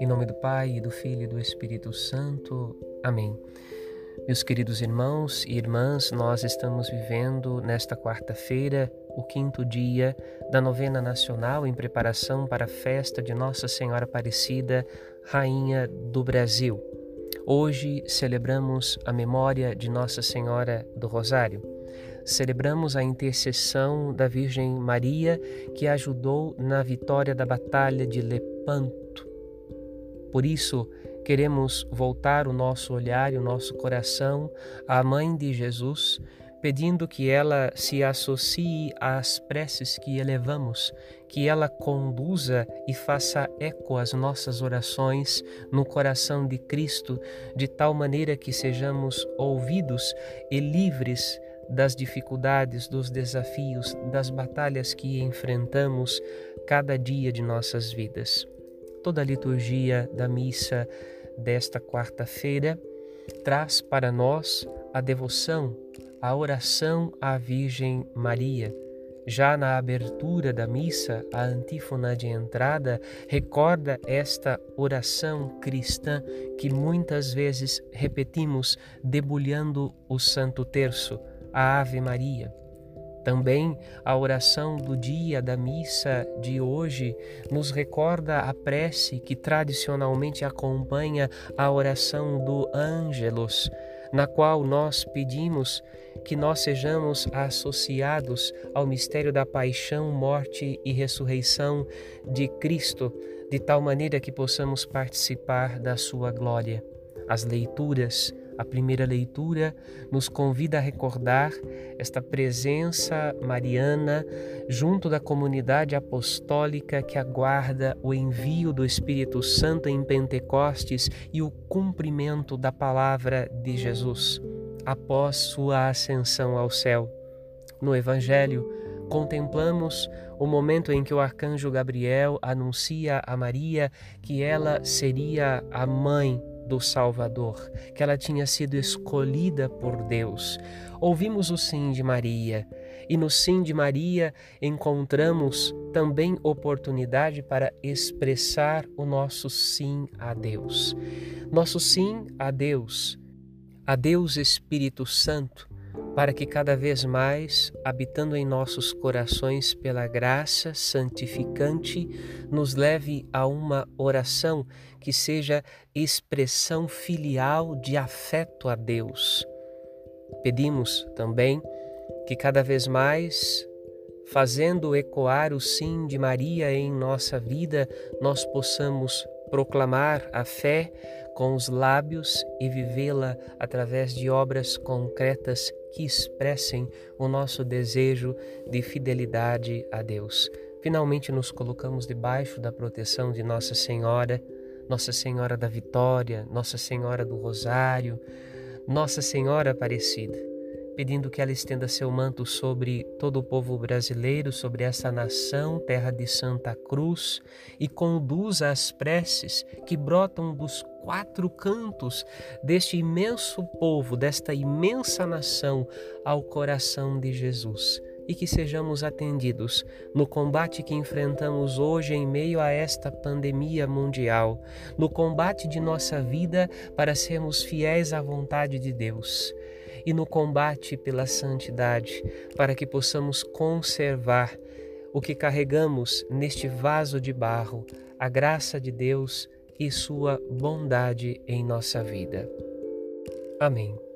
Em nome do Pai, do Filho e do Espírito Santo. Amém. Meus queridos irmãos e irmãs, nós estamos vivendo nesta quarta-feira o quinto dia da novena nacional em preparação para a festa de Nossa Senhora Aparecida, Rainha do Brasil. Hoje celebramos a memória de Nossa Senhora do Rosário. Celebramos a intercessão da Virgem Maria que ajudou na vitória da Batalha de Lepanto. Por isso, queremos voltar o nosso olhar e o nosso coração à Mãe de Jesus pedindo que ela se associe às preces que elevamos, que ela conduza e faça eco às nossas orações no coração de Cristo, de tal maneira que sejamos ouvidos e livres das dificuldades, dos desafios, das batalhas que enfrentamos cada dia de nossas vidas. Toda a liturgia da missa desta quarta-feira traz para nós a devoção a oração à Virgem Maria. Já na abertura da missa, a antífona de entrada recorda esta oração cristã que muitas vezes repetimos debulhando o Santo Terço, a Ave Maria. Também a oração do dia da missa de hoje nos recorda a prece que tradicionalmente acompanha a oração do Ângelos, na qual nós pedimos que nós sejamos associados ao mistério da paixão, morte e ressurreição de Cristo, de tal maneira que possamos participar da sua glória. As leituras a primeira leitura nos convida a recordar esta presença mariana junto da comunidade apostólica que aguarda o envio do Espírito Santo em Pentecostes e o cumprimento da palavra de Jesus após sua ascensão ao céu. No Evangelho, contemplamos o momento em que o arcanjo Gabriel anuncia a Maria que ela seria a mãe do Salvador, que ela tinha sido escolhida por Deus. Ouvimos o sim de Maria, e no sim de Maria encontramos também oportunidade para expressar o nosso sim a Deus. Nosso sim a Deus, a Deus Espírito Santo, para que cada vez mais, habitando em nossos corações pela graça santificante, nos leve a uma oração que seja expressão filial de afeto a Deus. Pedimos também que cada vez mais, fazendo ecoar o sim de Maria em nossa vida, nós possamos proclamar a fé com os lábios e vivê-la através de obras concretas que expressem o nosso desejo de fidelidade a Deus. Finalmente nos colocamos debaixo da proteção de Nossa Senhora, Nossa Senhora da Vitória, Nossa Senhora do Rosário, Nossa Senhora Aparecida pedindo que ela estenda seu manto sobre todo o povo brasileiro, sobre essa nação, terra de Santa Cruz, e conduza as preces que brotam dos quatro cantos deste imenso povo, desta imensa nação, ao coração de Jesus. E que sejamos atendidos no combate que enfrentamos hoje em meio a esta pandemia mundial, no combate de nossa vida para sermos fiéis à vontade de Deus e no combate pela santidade, para que possamos conservar o que carregamos neste vaso de barro, a graça de Deus e sua bondade em nossa vida. Amém.